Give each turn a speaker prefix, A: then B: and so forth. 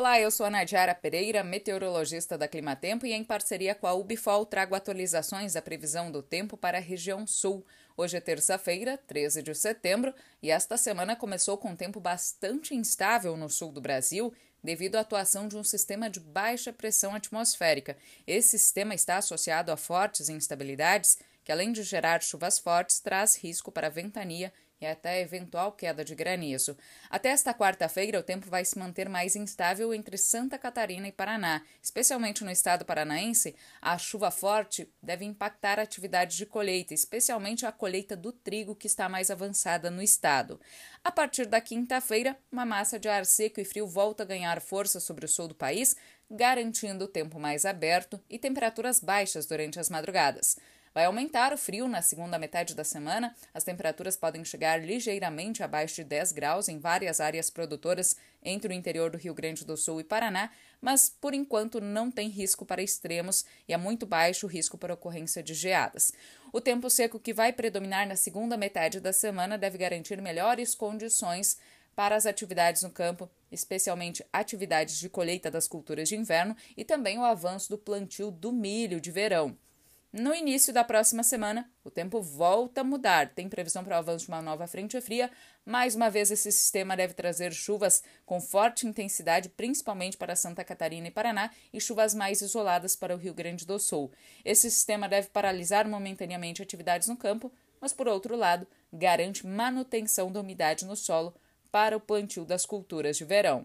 A: Olá, eu sou a Nadiara Pereira, meteorologista da Climatempo e em parceria com a Ubifol trago atualizações da previsão do tempo para a região sul. Hoje é terça-feira, 13 de setembro, e esta semana começou com um tempo bastante instável no sul do Brasil, devido à atuação de um sistema de baixa pressão atmosférica. Esse sistema está associado a fortes instabilidades que, além de gerar chuvas fortes, traz risco para ventania e até eventual queda de granizo. Até esta quarta-feira, o tempo vai se manter mais instável entre Santa Catarina e Paraná. Especialmente no estado paranaense, a chuva forte deve impactar a atividade de colheita, especialmente a colheita do trigo, que está mais avançada no estado. A partir da quinta-feira, uma massa de ar seco e frio volta a ganhar força sobre o sul do país, garantindo o tempo mais aberto e temperaturas baixas durante as madrugadas. Vai aumentar o frio na segunda metade da semana. As temperaturas podem chegar ligeiramente abaixo de 10 graus em várias áreas produtoras entre o interior do Rio Grande do Sul e Paraná, mas por enquanto não tem risco para extremos e é muito baixo o risco para ocorrência de geadas. O tempo seco que vai predominar na segunda metade da semana deve garantir melhores condições para as atividades no campo, especialmente atividades de colheita das culturas de inverno e também o avanço do plantio do milho de verão. No início da próxima semana, o tempo volta a mudar. Tem previsão para o avanço de uma nova frente fria. Mais uma vez, esse sistema deve trazer chuvas com forte intensidade, principalmente para Santa Catarina e Paraná, e chuvas mais isoladas para o Rio Grande do Sul. Esse sistema deve paralisar momentaneamente atividades no campo, mas, por outro lado, garante manutenção da umidade no solo para o plantio das culturas de verão.